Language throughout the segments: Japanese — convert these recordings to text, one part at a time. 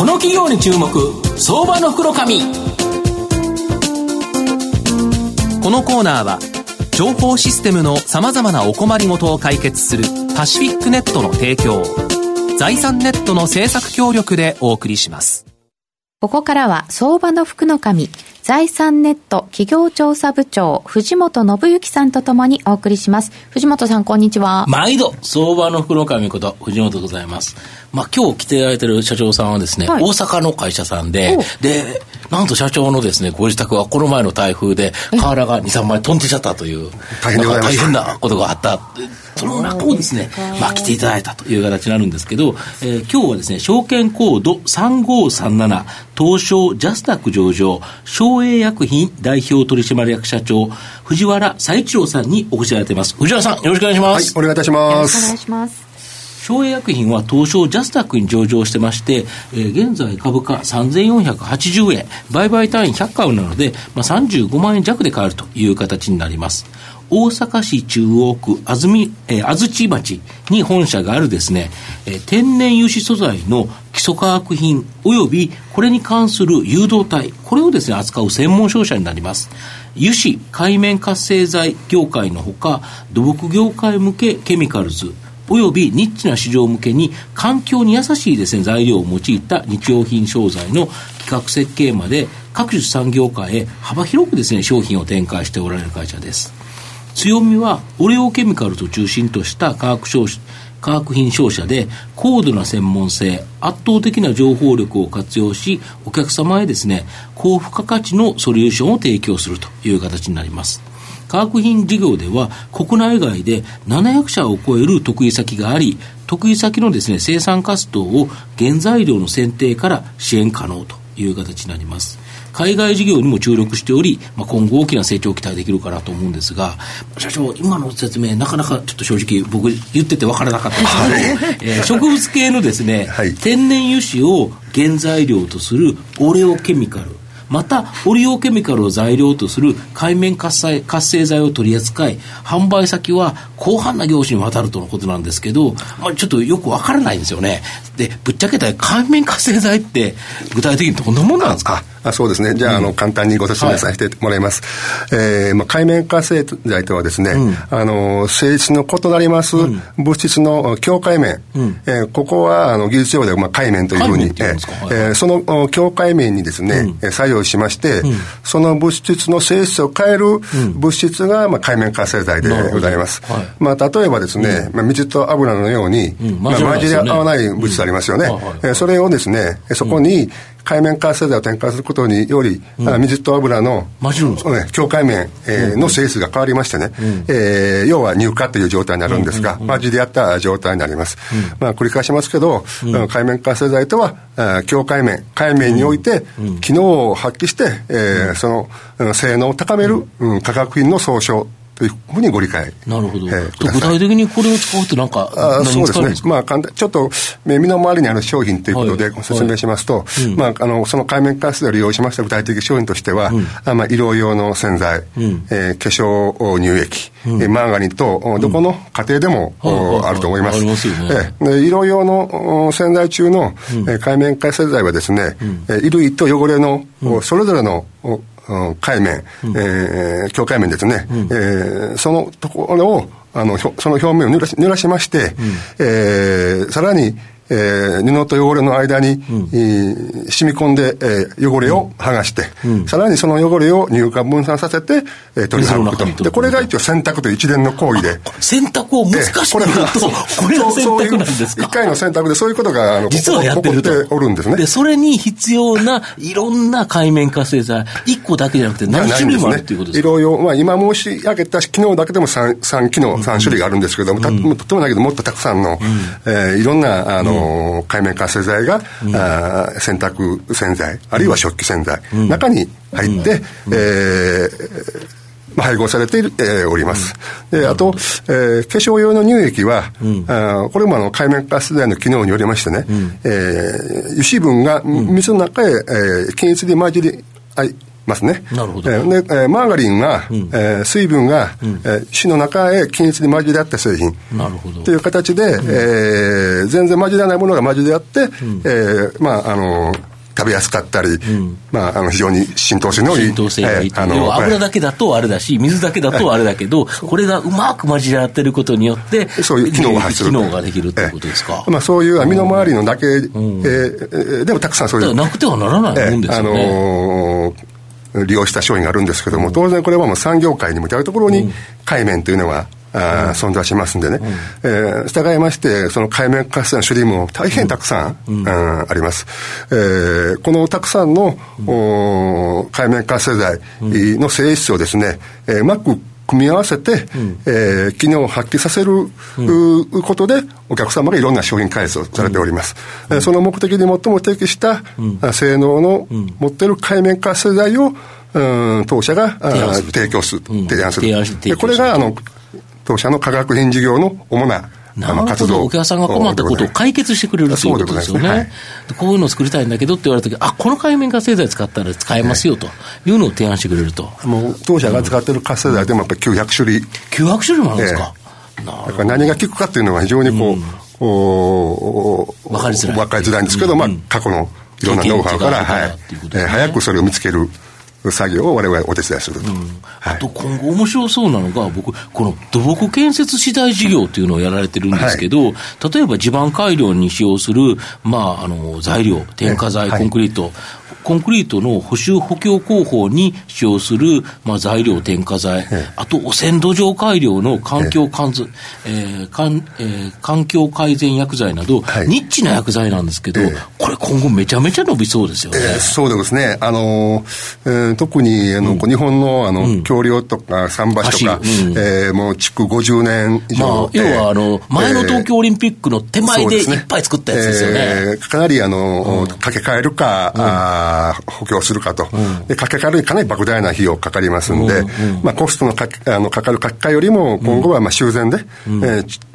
この企業に注目相場の袋このコーナーは情報システムのさまざまなお困りごとを解決するパシフィックネットの提供財産ネットの政策協力でお送りします。ここからは相場の福の神財産ネット企業調査部長藤本信之さんとともにお送りします。藤本さんこんにちは。毎度相場の福の神こと藤本でございます。まあ今日来てられてる社長さんはですね、はい、大阪の会社さんででなんと社長のですねご自宅はこの前の台風で瓦が23枚飛んでちゃったという大変なことがあったその中をですね、まあ、来ていただいたという形になるんですけど、えー、今日はですね、証券コード3537、東証ジャスタック上場、省営薬品代表取締役社長、藤原佐一郎さんにお越しいただいています。藤原さん、よろしくお願いします。はい、お願いいたします。お願いします。省営薬品は東証ジャスタックに上場してまして、えー、現在株価3480円、売買単位100株なので、まあ、35万円弱で買えるという形になります。大阪市中央区安住、えー、安土町に本社があるですね、えー、天然油脂素材の基礎化学品及びこれに関する誘導体、これをですね、扱う専門商社になります。油脂、海面活性剤業界のほか、土木業界向けケミカルズ、およびニッチな市場向けに環境に優しいですね、材料を用いた日用品商材の企画設計まで各種産業界へ幅広くですね、商品を展開しておられる会社です。強みはオレオケミカルと中心とした化学商化学品商社で高度な専門性、圧倒的な情報力を活用し、お客様へですね、高付加価値のソリューションを提供するという形になります。化学品事業では国内外で700社を超える得意先があり、得意先のですね、生産活動を原材料の選定から支援可能という形になります。海外事業にも注力しており、まあ、今後大きな成長を期待できるかなと思うんですが、社長、今の説明、なかなかちょっと正直、僕、言ってて分からなかったんです。けど、えー、植物系のですね、はい、天然油脂を原材料とするオレオケミカル、また、オリオケミカルを材料とする海面活性活性剤を取り扱い、販売先は広範な業種にわたるとのことなんですけど、まあ、ちょっとよくわからないんですよね。で、ぶっちゃけたら海面活性剤って具体的にどんなものなんですか？あそうですね。じゃあ、うん、あの、簡単にご説明させてもらいます。はい、えー、まあ、海面活性剤とはですね、うん、あの、性質の異なります物質の境界面、うん、えー、ここは、あの、技術用で、まあ、海面というふうに、えー、えー、その境界面にですね、うん、作用しまして、その物質の性質を変える物質が、まあ、海面活性剤でございます。はい、まあ、例えばですね、まあ、水と油のように、まあ、混じり合わない物質ありますよね。えそれをですね、そこに、海面活性剤を添加することにより、うん、水と油の境界面、えー、の性質が変わりましてね、うん、えー、要は乳化という状態になるんですが、混じり合った状態になります。まあ、繰り返しますけど、海面活性剤とは、境界面、海面において、機能を発揮して、えー、その性能を高める、化学品の総称というふうにご理解。なるほど。えー、具体的にこれを使うとなんかあそうですね。まあ、簡単、ちょっと、身の回りにある商品ということでご説明しますと、はい。はい、まあ、あの、その海面活性を利用しました具体的商品としては、うん、あまあ、色用の洗剤、うん、えー、化粧乳液、うん、マーガリンと、どこの家庭でも、うん、あると思います。ありますよね。えー、色用の洗剤中の、うん、海面活性剤はですね、うん、衣類と汚れの、それぞれの海面、うん、えー、境界面ですね、うん、えー、そのところを、あの、その表面を濡らし濡らしまして、うん、えー、さらに、えー、布と汚れの間に、うん、えー、染み込んで、えー、汚れを剥がして、うん、さらにその汚れを乳化分散させて、えー、取り除くと。で、これが一応洗濯という一連の行為で。洗濯を難しくすると、これが 洗濯なんですか？一回の洗濯でそういうことが、あの、実はやってると。おるんですね。で、それに必要ないろんな海面活性剤、一個だけじゃなくて何種類もあるっていうことですか、ね、いろいろ、まあ今申し上げた機能だけでも 3, 3機能、3種類があるんですけども、うん、とてもないけどもっとたくさんの、うん、えー、いろんな、あの、海面活性剤が、うん、あ洗濯洗剤、あるいは食器洗剤、うん、中に入って、うん、えー配合されてえー、おります。で、あと、えー、化粧用の乳液は、うん、あこれもあの、海面活性剤の機能によりましてね、うん、えー、油脂分が水の中へ、えー、均一に混じり、はい、ますね。なるほど。えー、で、えー、マーガリンは、うん、えー、水分が、うん、えー、死の中へ均一に混じり合った製品。なるほど。という形で、うん、えー、全然混じらないものが混じり合って、うん、えー、まあ、あのー、食べやすかったり、うん、まあ、あの非常に浸透性のいい。浸透性がいい、えー、あの油だけだとあれだし、水だけだとあれだけど、これがうまく混じり合ってることによって、そういう機能が発する。機能ができるということですか？えー、まあ、そういう網の周りのだけ、うん、えー、でもたくさんそういう。なくてはならないもんですよね。あのー利用した商品があるんですけども、当然これはもう産業界に向けるところに海面というのはあ存在しますんでね、うん、えー、従いまして、その海面活性の種類も大変たくさん、うん、あります。えー、このたくさんの、うん、海面活性剤の性質をですね、えー、うまく組み合わせて、うん、えー、機能を発揮させる、うん、ことで、お客様がいろんな商品開発をされております。うん、その目的に最も適した、うん、性能の持っている海面活性剤を、うん、当社が提供する、提案する。これが、あの、当社の化学品事業の主ななるほど、お客さんが困ったことを解決してくれるということですよね。はい、こういうのを作りたいんだけどって言われたとき、あこの海面活性剤使ったら使えますよというのを提案してくれると。もう当社が使っている活性剤でもやっぱり900種類。900種類もあるんですか？えー、だから何が効くかっていうのは非常にこう、うん、お分かりづらい。分かりづらいんですけど、うん、まあ過去のいろんなノウハウから、はい、えー、早くそれを見つける。作業を我々お手伝いすると、うん。はい、あと今後面白そうなのが僕この土木建設資材事業というのをやられてるんですけど、はい、例えば地盤改良に使用する、まあ、あの材料添加剤、コンクリート、コンクリートの補修補強工法に使用する、まあ、材料添加剤、あと汚染土壌改良の環境関ず、えーかんえー、環境改善薬剤など、はい、ニッチな薬剤なんですけど、これ今後めちゃめちゃ伸びそうですよね。えー、そうですね。あの、えー、特にあの、うん、日本のあの、うん、橋梁とか桟橋とか、うん、えー、もう築50年以上。まあ、要はあの、前の東京オリンピックの手前でいっぱい作ったやつですよね。ね。えー、かなりあの、掛け替えるか、あ補強するかと、うん、で掛け替えるにかなり莫大な費用かかりますんで、うん。うん、まあ、コストのかあのかかる書き換えよりも、今後はまあ修繕で、うん、えー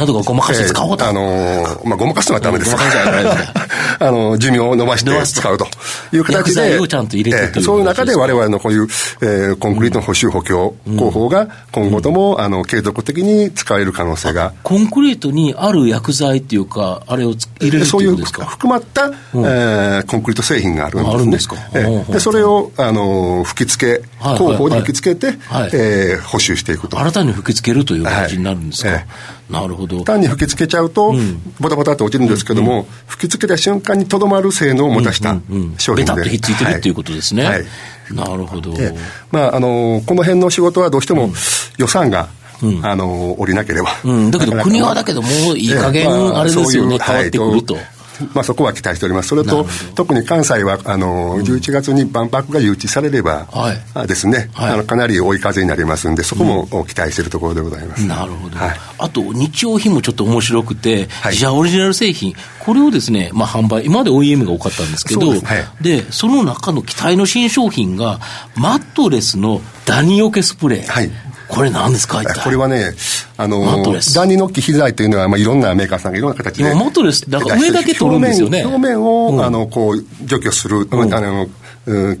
なんとかごまかして使おうと。えー、あのー、まあ、ごまかすのはダメです。ごまかすのはダメです。あの、寿命を伸ばして使うという形で、をちゃんと入れて、えー、そういう中で我々のこういう、えー、コンクリートの補修補強工法が今後とも、うん、あの、継続的に使える可能性が。コンクリートにある薬剤っていうか、あれを入れるそういう含まった、うん、えー、コンクリート製品があるんです、ね、あるんですか？えー、で、それを、あの、吹き付け、工法に吹き付けて、はえー、補修していくと。新たに吹き付けるという感じになるんですか？はい。えーなるほど。単に吹き付けちゃうと、ボタボタと落ちるんですけども、吹き付けた瞬間にとどまる性能を持たした商品で、ベタッとひっついてるっていうことですね。はい、なるほど。まあ、あの、この辺の仕事はどうしても予算が、うん、あの、降りなければ。うん、だけど国はだけどもういい加減あれですよね、変わってくると。まあ、そこは期待しております。それと、特に関西は、あの、11月に万博が誘致されれば、はい、ですね、はい、あの、かなり追い風になりますんで、そこも期待しているところでございます。なるほど。はい、あと、日用品もちょっと面白くて、自社オリジナル製品、これをですね、まあ、販売、今まで OEM が多かったんですけど、で、その中の期待の新商品が、マットレスのダニよけスプレー。はいこれ何ですか？これはね、あの、ダニノッキ機材というのは、まあ、いろんなメーカーさんがいろんな形で。マットレス、なんか上だけ取るんですよね。表面を、うん、あの、こう、除去する、うん、あの、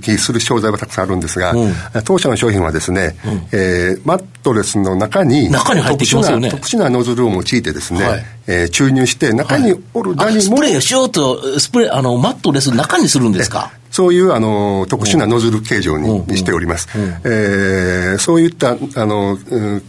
気する商材はたくさんあるんですが、うん、当社の商品はですね、うん、えー、マットレスの中に中に入ってきますよね。特殊なノズルを用いてですね、はい、えー、注入して中におるダニも、はい、スプレーをしようとスプレーあのマットレスの中にするんですか？そういうあの特殊なノズル形状にしております。えー、そういったあの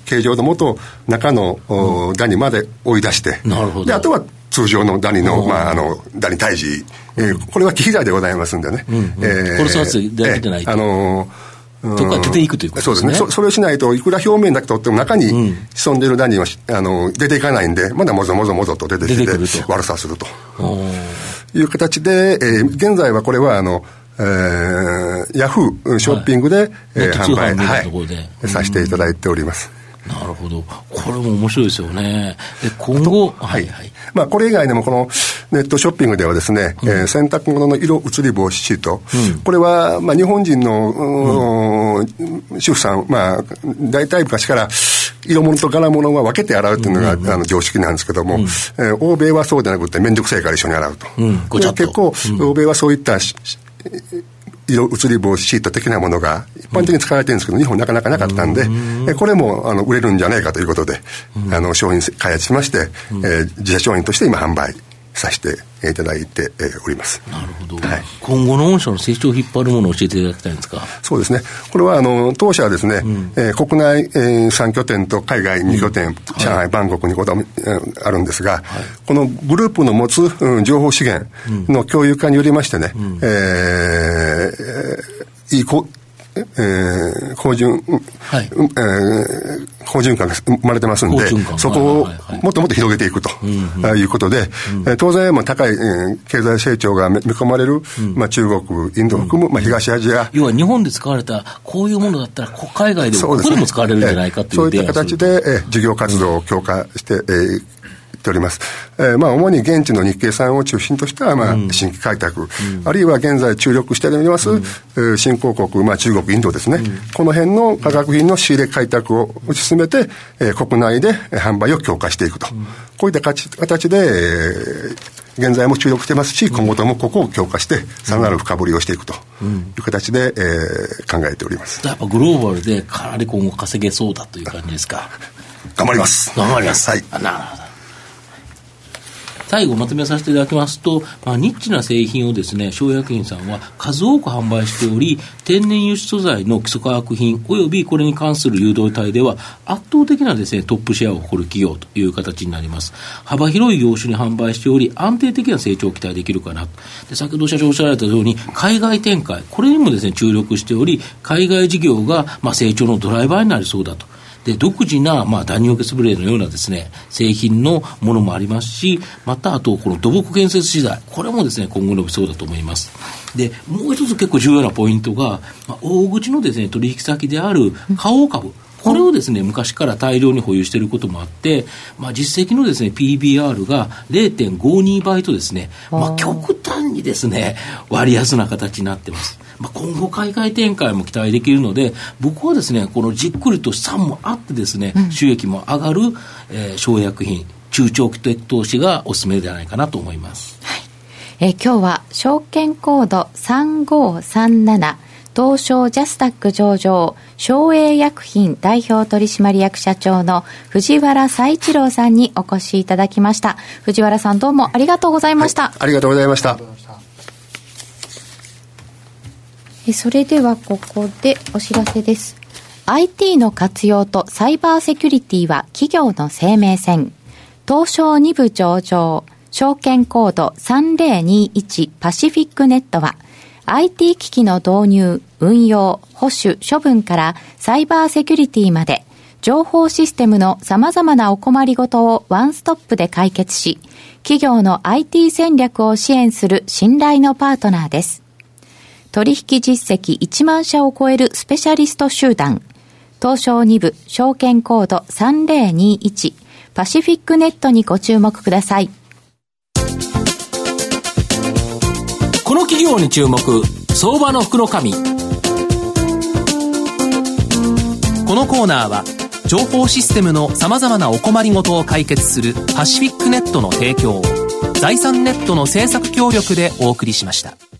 形状のもと中の、うん、ダニまで追い出して、であとは通常のダニの、まあ、あのダニ退治、えー、これは機材でございますんでね。うんうん、えー、コルソースだけでないと。あのーとか出ていくということですね。そうですねそ。それをしないと、いくら表面だけ取っても中に潜んでるダニは、あの出ていかないんで、まだもぞもぞもぞと出てきて、悪さすると。いう形で、えー、現在はこれは、あの、えー、ヤフーショッピングで、はい、えー、販売、はい、させていただいております。なるほど。これも面白いですよね。で、今後、はい、はい。まあ、これ以外でも、このネットショッピングではですね、うん、えー、洗濯物の色移り防止シート。うん、これは、まあ、日本人の、うん、主婦さん、まあ、大体昔から、色物と柄物は分けて洗うっていうのが、うんうん、あの常識なんですけども、うん、えー、欧米はそうでなくて面倒くさいから一緒に洗うと。うん、結構、欧米はそういった色移り防止シート的なものが一般的に使われてるんですけど、日本なかなかなかったんで、えこれもあの売れるんじゃないかということで、あの商品開発しまして、え自社商品として今販売させていただいております。なるほど。はい、今後の御社の成長を引っ張るものを教えていただきたいんですか？そうですね。これはあの当社はですね、うん、えー、国内、えー、3拠点と海外2拠点、うん、上海、バンコクにことも、あるんですが、はい、このグループの持つ、うん、情報資源の共有化によりましてね、うん、えー、いいこえー、好循、はい、えー、好循環が生まれてますんで、そこをもっともっと広げていくと、いうことで、うん、当然、まあ、高い、えー、経済成長が見込まれる、うん、まあ、中国、インドを含む、まあ、東アジア。要は日本で使われた、こういうものだったら、海外でも、ここでも使われるんじゃないかという、そういった形で、えー、事業活動を強化して、えーっております。えー、まあ、主に現地の日系産を中心とした、まあ、新規開拓、うん、あるいは現在注力しております、うん、新興国、まあ、中国、インドですね、うん、この辺の化学品の仕入れ開拓を進めて、えー、国内で販売を強化していくと。こういった形で、えー、現在も注力してますし、今後ともここを強化して、さらなる深掘りをしていくという形で、えー、考えております。やっぱグローバルでかなり今後稼げそうだという感じですか？頑張ります。頑張ります。はい。なるほど。最後まとめさせていただきますと、まあ、ニッチな製品をですね、小薬品さんは数多く販売しており、天然油脂素材の基礎化学品及びこれに関する誘導体では圧倒的なですね、トップシェアを誇る企業という形になります。幅広い業種に販売しており、安定的な成長を期待できるかなで先ほど社長おっしゃられたように、海外展開、これにもですね、注力しており、海外事業がまあ成長のドライバーになりそうだと。で、独自な、まあ、ダニオケスプレーのようなですね、製品のものもありますし、また、あと、この土木建設資材、これもですね、今後伸びそうだと思います。で、もう一つ結構重要なポイントが、まあ、大口のですね、取引先である花王株。これをですね、昔から大量に保有していることもあって、まあ、実績のですね、PBR が0.52倍とですね、まあ、極端にですね、割安な形になってます。まあ、今後海外展開も期待できるので、僕はですね、このじっくりと資産もあってですね、収益も上がる、えー、生薬品、中長期的投資がおすすめじゃないかなと思います。はい。えー、今日は証券コード3537東証ジャスタック上場、省営薬品代表取締役社長の藤原佐一郎さんにお越しいただきました。藤原さんどうもありがとうございました。はい、ありがとうございました。それではここでお知らせです。IT の活用とサイバーセキュリティは企業の生命線。東証2部上場、証券コード3021パシフィックネットは、IT 機器の導入、運用、保守、処分からサイバーセキュリティまで、情報システムの様々なお困りごとをワンストップで解決し、企業の IT 戦略を支援する信頼のパートナーです。取引実績1万社を超えるスペシャリスト集団、東証2部証券コード3021パシフィックネットにご注目ください。この企業に注目、相場の福の。このコーナーは、情報システムの様々なお困りごとを解決するパシフィックネットの提供を、財産ネットの政策協力でお送りしました。